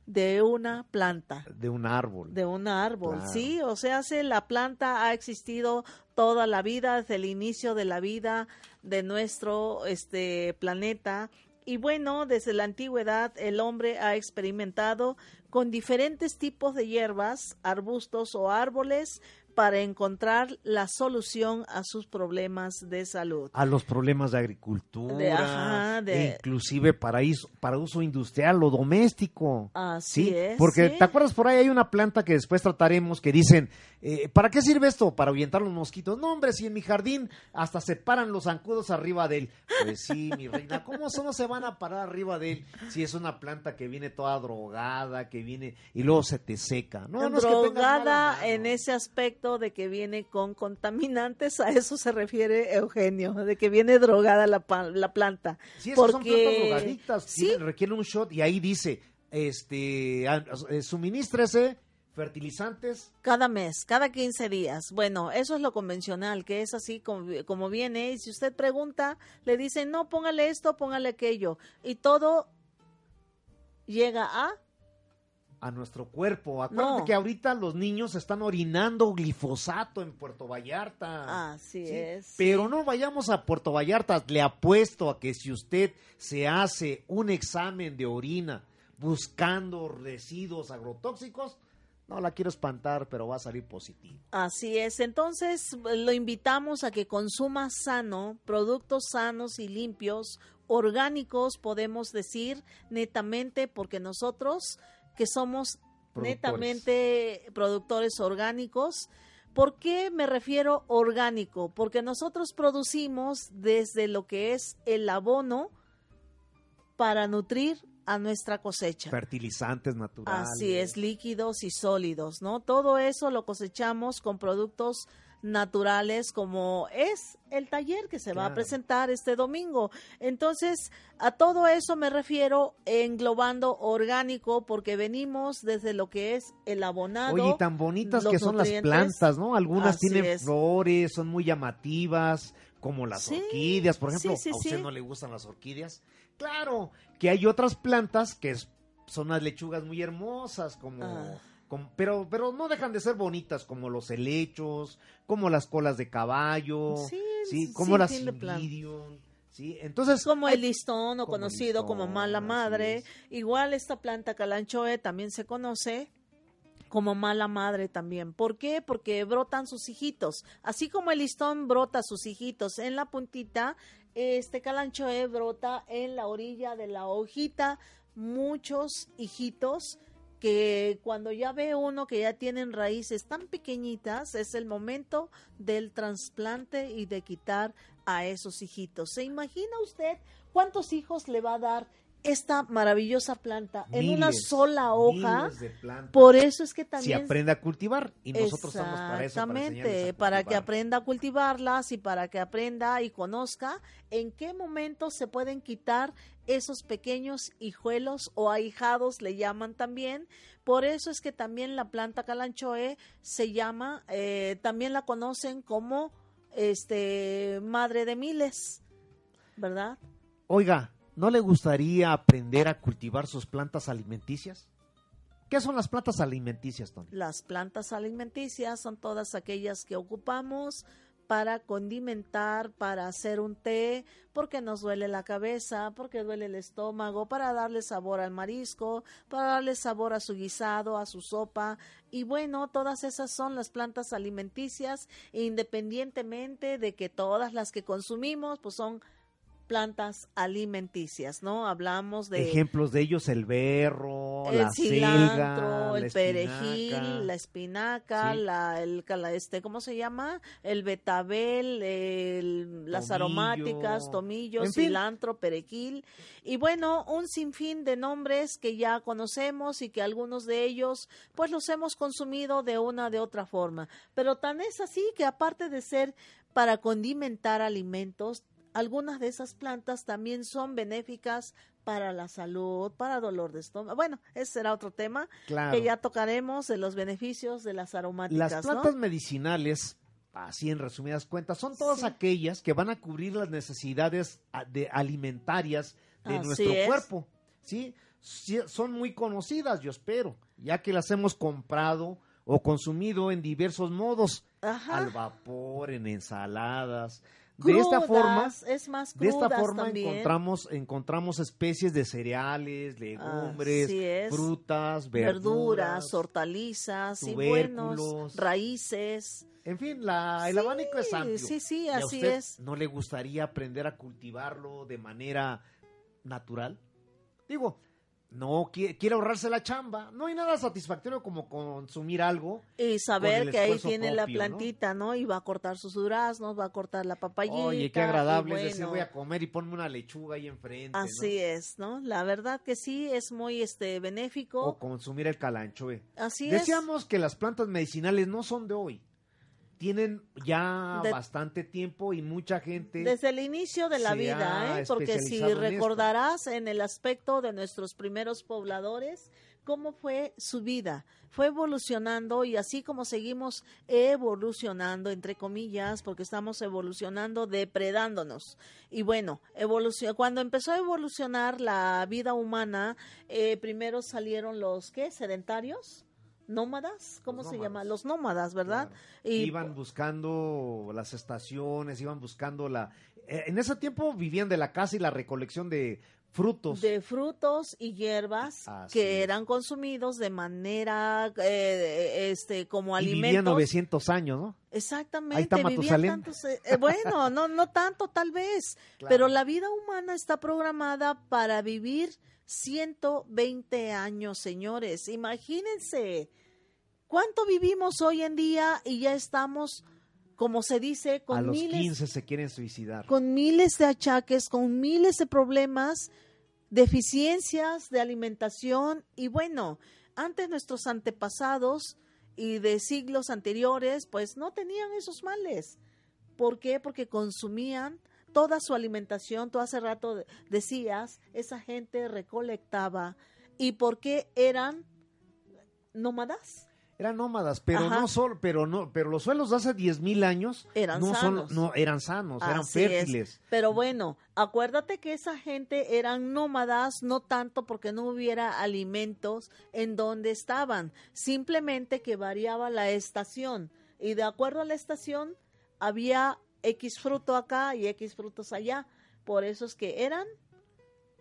De una planta, De un árbol. de un árbol, Claro. sí. O sea, se- la planta ha existido toda la vida, desde el inicio de la vida de nuestro este planeta. Y bueno, desde la antigüedad el hombre ha experimentado con diferentes tipos de hierbas, arbustos o árboles para encontrar la solución a sus problemas de salud. A los problemas de agricultura, De- ajá, de- e inclusive para, uso industrial o doméstico. Así Sí, es. porque sí. te acuerdas por ahí hay una planta que después trataremos que dicen, eh, ¿para qué sirve esto? Para ahuyentar los mosquitos. No, hombre, si en mi jardín hasta se paran los zancudos arriba de él. Pues sí, mi reina, ¿cómo eso no se van a parar arriba de él si es una planta que viene toda drogada, que viene y luego se te seca? No, no es que tengas mala drogada mano. en ese aspecto de que viene con contaminantes, a eso se refiere Eugenio, de que viene drogada la, la planta. Sí, es que son porque- plantas drogadictas, Sí. requieren un shot y ahí dice, este, eh, suministrese fertilizantes. Cada mes, cada 15 días. Bueno, eso es lo convencional, que es así como, como viene. Y si usted pregunta, le dicen, no, póngale esto, póngale aquello. Y todo llega a a nuestro cuerpo. Acuérdate No. que ahorita los niños están orinando glifosato en Puerto Vallarta. Así Sí, es. Pero no vayamos a Puerto Vallarta. Le apuesto a que si usted se hace un examen de orina buscando residuos agrotóxicos, no la quiero espantar, pero va a salir positivo. Así es, entonces lo invitamos a que consuma sano, productos sanos y limpios, orgánicos, podemos decir netamente, porque nosotros que somos Productores. netamente productores orgánicos, ¿por qué me refiero orgánico? Porque nosotros producimos desde lo que es el abono para nutrir a nuestra cosecha. Fertilizantes naturales. Así es, líquidos y sólidos, ¿no? Todo eso lo cosechamos con productos naturales como es el taller que se va a presentar este domingo. Entonces, a todo eso me refiero englobando orgánico porque venimos desde lo que es el abonado. Oye, y tan bonitas que son las plantas, ¿no? Algunas Así tienen es. flores, son muy llamativas, como las Sí, orquídeas, por ejemplo. sí, sí, ¿A usted no le gustan las orquídeas? Claro, que hay otras plantas que son unas lechugas muy hermosas, como... Ah. Como- pero, pero no dejan de ser bonitas, como los helechos, como las colas de caballo, Sí, sí, como las iridium, sí, entonces como el listón o como conocido como mala madre. Igual esta planta calanchoe también se conoce como mala madre también. ¿Por qué? Porque brotan sus hijitos. Así como el listón brota sus hijitos en la puntita, este calanchoe brota en la orilla de la hojita muchos hijitos que cuando ya ve uno que ya tienen raíces tan pequeñitas, es el momento del trasplante y de quitar a esos hijitos. ¿Se imagina usted cuántos hijos le va a dar esta maravillosa planta en una sola hoja? de. Por eso es que si también aprende a cultivar y nosotros estamos para eso, para, Exactamente, enseñarles a para que aprenda a cultivarlas y para que aprenda y conozca en qué momento se pueden quitar esos pequeños hijuelos o ahijados, le llaman también. Por eso es que también la planta calanchoe se llama, eh, también la conocen como este madre de miles, ¿verdad? Oiga, ¿no le gustaría aprender a cultivar sus plantas alimenticias? ¿Qué son las plantas alimenticias, Tony? Las plantas alimenticias son todas aquellas que ocupamos para condimentar, para hacer un té, porque nos duele la cabeza, porque duele el estómago, para darle sabor al marisco, para darle sabor a su guisado, a su sopa. Y bueno, todas esas son las plantas alimenticias, independientemente de que todas las que consumimos, pues son plantas alimenticias, ¿no? Hablamos de Ejemplos de ellos, el berro, el la cilantro, selga, el la perejil, espinaca. la espinaca, Sí. la, el, cala- este, ¿cómo se llama? El betabel, el- las Tomillo. aromáticas, tomillo, En fin. cilantro, perejil. Y bueno, un sinfín de nombres que ya conocemos y que algunos de ellos, pues los hemos consumido de una de otra forma. Pero tan es así que aparte de ser para condimentar alimentos, algunas de esas plantas también son benéficas para la salud, para dolor de estómago. Bueno, ese será otro tema Claro. que ya tocaremos de los beneficios de las aromáticas, Las ¿no? plantas medicinales, así en resumidas cuentas, son todas Sí. aquellas que van a cubrir las necesidades a- de alimentarias de Así nuestro es. cuerpo. ¿sí? Sí, Son muy conocidas, yo espero, ya que las hemos comprado o consumido en diversos modos, Ajá. al vapor, en ensaladas. De esta forma, Crudas, es más de esta crudas forma también. encontramos encontramos especies de cereales, legumbres, Así es. frutas, verduras, verduras, hortalizas, y buenos, raíces. En fin, la, el Sí, abanico es amplio. sí, sí, ¿Y a así usted es. ¿No le gustaría aprender a cultivarlo de manera natural? Digo, no qui- quiere ahorrarse la chamba. No hay nada satisfactorio como consumir algo. Y saber que ahí tiene la propio, ¿no? plantita, ¿no? Y va a cortar sus duraznos, va a cortar la papayita. Oye, qué agradable es decir, bueno, voy a comer y ponme una lechuga ahí enfrente. ¿no? Así es, ¿no? La verdad que sí, es muy este benéfico. O consumir el calanchoe. Así es. Decíamos que las plantas medicinales no son de hoy. Tienen ya De- bastante tiempo y mucha gente. Desde el inicio de la vida, ¿eh? porque si esto. recordarás en el aspecto de nuestros primeros pobladores, cómo fue su vida. Fue evolucionando y así como seguimos evolucionando, entre comillas, porque estamos evolucionando depredándonos. Y bueno, evolución, cuando empezó a evolucionar la vida humana, eh, primero salieron los, ¿qué? ¿Sedentarios? ¿Nómadas? ¿Cómo Los se nómadas. llama? Los nómadas, ¿verdad? Claro. Y iban buscando las estaciones, iban buscando la... eh, En ese tiempo vivían de la caza y la recolección de frutos. de frutos y hierbas que eran consumidos de manera eh, este como y vivían alimentos 900 años, ¿no? exactamente Ahí está vivían Matusalén. tantos eh, eh, bueno no no tanto tal vez Claro. pero la vida humana está programada para vivir 120 años señores imagínense cuánto vivimos hoy en día y ya estamos como se dice con A los miles 15 se quieren suicidar. con miles de achaques, con miles de problemas, deficiencias de alimentación y bueno, antes nuestros antepasados y de siglos anteriores pues no tenían esos males. ¿Por qué? Porque consumían toda su alimentación, tú hace rato de- decías, esa gente recolectaba y por qué eran nómadas. Eran nómadas, pero Ajá. no solo, pero no, pero los suelos de hace 10.000 años Eran no sanos. son, no eran sanos, eran es. fértiles. Pero bueno, acuérdate que esa gente eran nómadas, no tanto porque no hubiera alimentos en donde estaban, simplemente que variaba la estación y de acuerdo a la estación había X fruto acá y X frutos allá. Por eso es que eran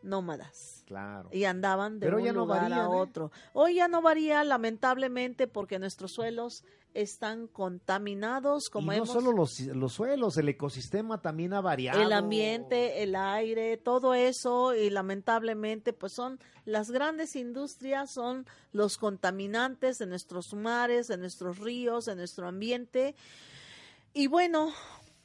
nómadas Claro. y andaban de Pero un ya no lugar varían, a ¿eh? otro. Hoy ya no varía lamentablemente porque nuestros suelos están contaminados como y no hemos solo los, los suelos, el ecosistema también ha variado. el ambiente, el aire, todo eso y lamentablemente pues son las grandes industrias, son los contaminantes de nuestros mares, de nuestros ríos, de nuestro ambiente. Y bueno,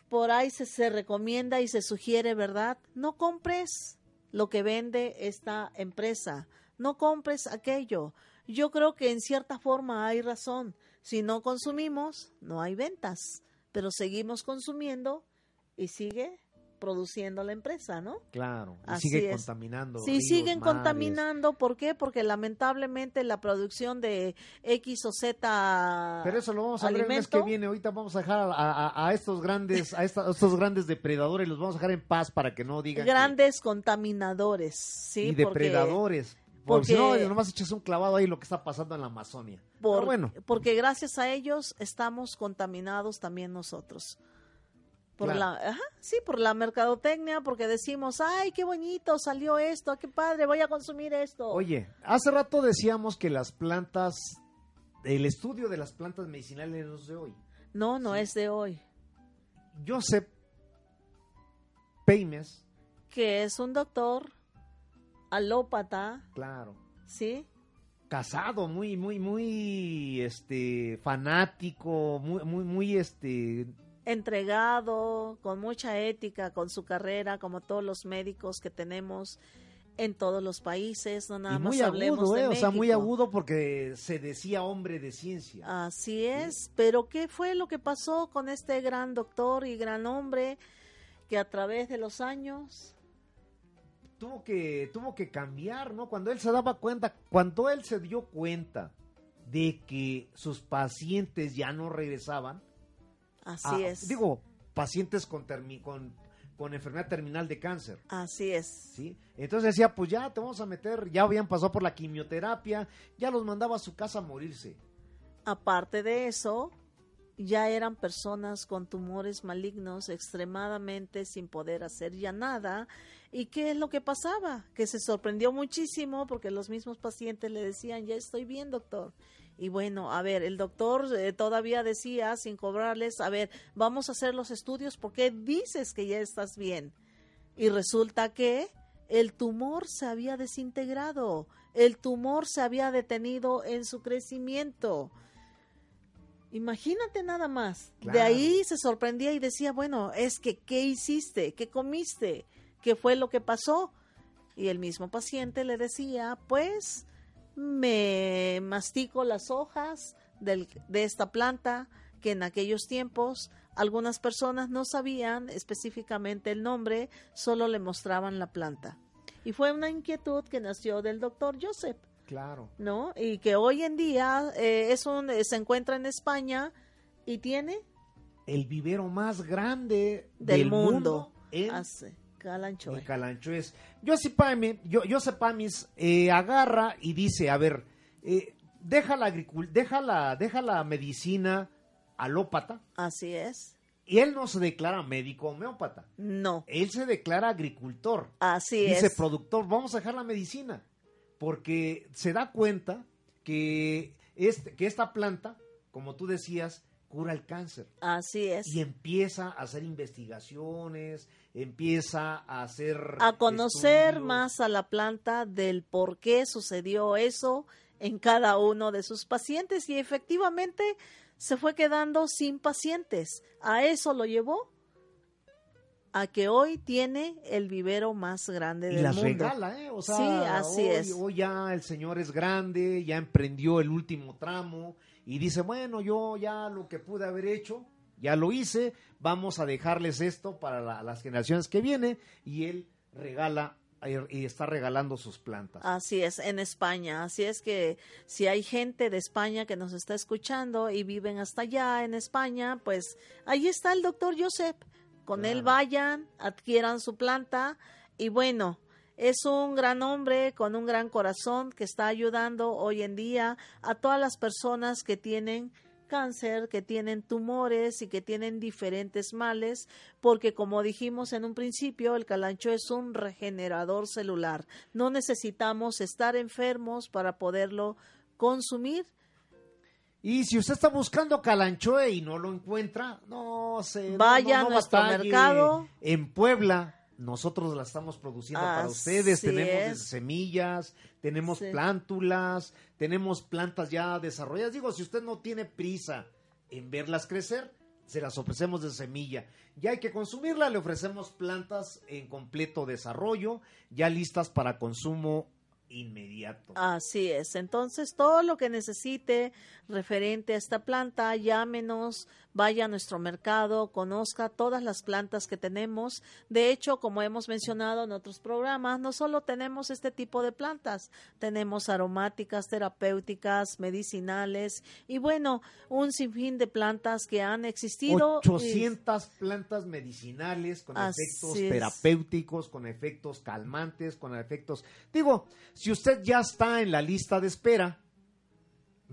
por ahí se, se recomienda y se sugiere, ¿verdad? No compres lo que vende esta empresa, no compres aquello. Yo creo que en cierta forma hay razón. Si no consumimos, no hay ventas, pero seguimos consumiendo y sigue produciendo la empresa, ¿no? Claro, y Así sigue es. contaminando. Sí, ríos, siguen mares. contaminando. ¿Por qué? Porque lamentablemente la producción de X o Z Pero eso lo vamos a ver el mes que alimento, viene. Ahorita vamos a dejar a, a- a estos grandes, a, esta- a estos grandes depredadores, los vamos a dejar en paz para que no digan que- grandes contaminadores, ¿sí? y Porque- depredadores. Porque, si no, nomás echas un clavado ahí lo que está pasando en la Amazonia. por- Pero bueno, porque gracias a ellos estamos contaminados también nosotros. Por Claro. la, ajá, sí, por la mercadotecnia, porque decimos, ay, qué bonito, salió esto, qué padre, voy a consumir esto. oye, hace rato decíamos que las plantas, el estudio de las plantas medicinales no es de hoy. no, no es de hoy, Joseph Peimes, que es un doctor alópata, claro, ¿sí? casado, muy, muy, muy, este, fanático, muy, muy, muy, este, entregado, con mucha ética, con su carrera, como todos los médicos que tenemos en todos los países, no nada y más muy hablemos agudo, de eh, o sea, muy agudo porque se decía hombre de ciencia. Así es, pero ¿qué fue lo que pasó con este gran doctor y gran hombre que a través de los años tuvo que tuvo que cambiar, ¿no? Cuando él se daba cuenta, cuando él se dio cuenta de que sus pacientes ya no regresaban, así a- es, digo, pacientes con, termi- con con enfermedad terminal de cáncer, así es, ¿sí? Entonces decía, pues ya te vamos a meter, ya habían pasado por la quimioterapia, ya los mandaba a su casa a morirse. Aparte de eso, ya eran personas con tumores malignos extremadamente sin poder hacer ya nada. ¿Y qué es lo que pasaba? Que se sorprendió muchísimo porque los mismos pacientes le decían, ya estoy bien, doctor. Y bueno, a ver, el doctor eh, todavía decía, sin cobrarles, a ver, vamos a hacer los estudios porque dices que ya estás bien. Y resulta que el tumor se había desintegrado, el tumor se había detenido en su crecimiento. Imagínate nada más. De ahí se sorprendía y decía, bueno, es que, ¿qué hiciste? ¿Qué comiste? ¿Qué fue lo que pasó? Y el mismo paciente le decía, pues me mastico las hojas del- de esta planta que en aquellos tiempos algunas personas no sabían específicamente el nombre, solo le mostraban la planta. Y fue una inquietud que nació del doctor Joseph. Claro. ¿No? Y que hoy en día eh, es un, eh, se encuentra en España y tiene el vivero más grande del, mundo, en Hace, Calanchoe. en Calanchoes. Joseph Pamis, yo, eh, agarra y dice, a ver, eh, deja, la deja, la, deja la medicina alópata Así es. y él no se declara médico homeópata. No, Él se declara agricultor. así Dice, es. productor, vamos a dejar la medicina. Porque se da cuenta que, este, que esta planta, como tú decías, cura el cáncer. Así es. Y empieza a hacer investigaciones, empieza a hacer... a conocer estudios. más a la planta del por qué sucedió eso en cada uno de sus pacientes y efectivamente se fue quedando sin pacientes. A eso lo llevó a que hoy tiene el vivero más grande Y del las mundo. regala, ¿eh? O sea, Sí, así hoy, es. Hoy ya el señor es grande, ya emprendió el último tramo y dice, bueno, yo ya lo que pude haber hecho, ya lo hice, vamos a dejarles esto para la- las generaciones que vienen y él regala eh, y está regalando sus plantas. Así es, en España. Así es que si hay gente de España que nos está escuchando y viven hasta allá en España, pues ahí está el doctor Joseph. Con él vayan, adquieran su planta y bueno, es un gran hombre con un gran corazón que está ayudando hoy en día a todas las personas que tienen cáncer, que tienen tumores y que tienen diferentes males, porque como dijimos en un principio, el calancho es un regenerador celular. No necesitamos estar enfermos para poderlo consumir. Y si usted está buscando calanchoe y no lo encuentra, no se Vaya no- no a nuestro mercado. En Puebla, nosotros la estamos produciendo para ustedes. Tenemos es. semillas, tenemos Sí. plántulas, tenemos plantas ya desarrolladas. Digo, si usted no tiene prisa en verlas crecer, se las ofrecemos de semilla. Ya hay que consumirla, le ofrecemos plantas en completo desarrollo, ya listas para consumo inmediato. Así es. Entonces, todo lo que necesite referente a esta planta, llámenos, vaya a nuestro mercado, conozca todas las plantas que tenemos. De hecho, como hemos mencionado en otros programas, no solo tenemos este tipo de plantas, tenemos aromáticas, terapéuticas, medicinales y bueno, un sinfín de plantas que han existido. y- 800 plantas medicinales con Así efectos es. terapéuticos, con efectos calmantes, con efectos... Digo, si usted ya está en la lista de espera,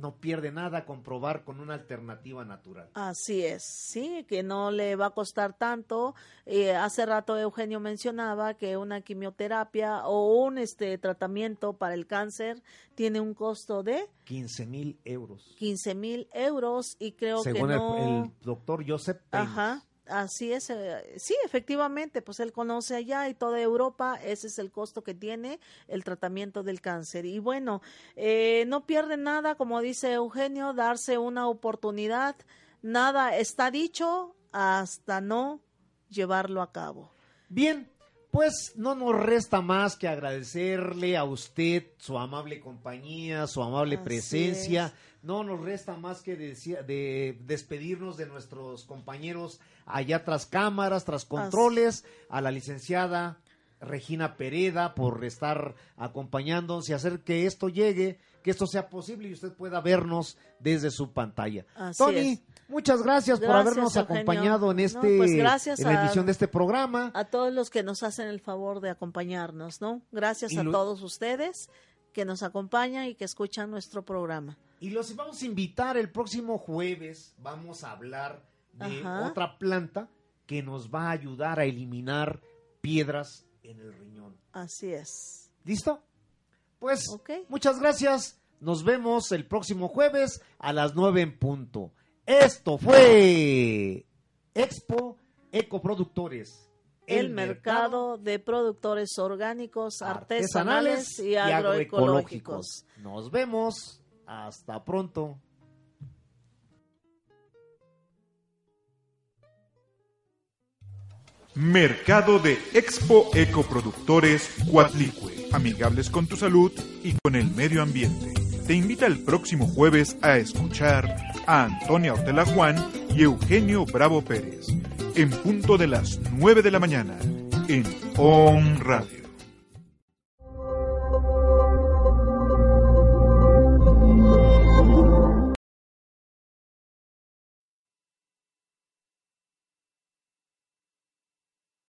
no pierde nada comprobar con una alternativa natural. Así es, sí, que no le va a costar tanto. Eh, hace rato Eugenio mencionaba que una quimioterapia o un este tratamiento para el cáncer tiene un costo de 15 mil euros. 15 mil euros y creo Según que el- no. el, doctor Joseph Paynes. Ajá, así es. eh, Sí, efectivamente, pues él conoce allá y toda Europa, ese es el costo que tiene el tratamiento del cáncer. Y bueno, eh, no pierde nada, como dice Eugenio, darse una oportunidad. Nada está dicho hasta no llevarlo a cabo. Bien, pues no nos resta más que agradecerle a usted su amable compañía, su amable Así presencia. es. No nos resta más que decir- de despedirnos de nuestros compañeros allá tras cámaras, tras controles, a la licenciada Regina Pereda por estar acompañándonos y hacer que esto llegue, que esto sea posible y usted pueda vernos desde su pantalla. Así Tony, es. Muchas gracias, por habernos Eugenio. acompañado en No, este pues gracias en la a- emisión de este programa. A todos los que nos hacen el favor de acompañarnos, ¿no? Gracias Y a lo- todos ustedes que nos acompañan y que escuchan nuestro programa. Y los vamos a invitar el próximo jueves. Vamos a hablar de Ajá. otra planta que nos va a ayudar a eliminar piedras en el riñón. Así es. ¿Listo? Pues muchas gracias. Nos vemos el próximo jueves a las 9 en punto. Esto fue Expo Ecoproductores. El, mercado de productores orgánicos, artesanales, y, agroecológicos. agroecológicos. Nos vemos. Hasta pronto. Mercado de Expo Ecoproductores Cuatlicue, amigables con tu salud y con el medio ambiente. Te invita el próximo jueves a escuchar a Antonia Ortela Juan y Eugenio Bravo Pérez, en punto de las 9 de la mañana, en On Radio.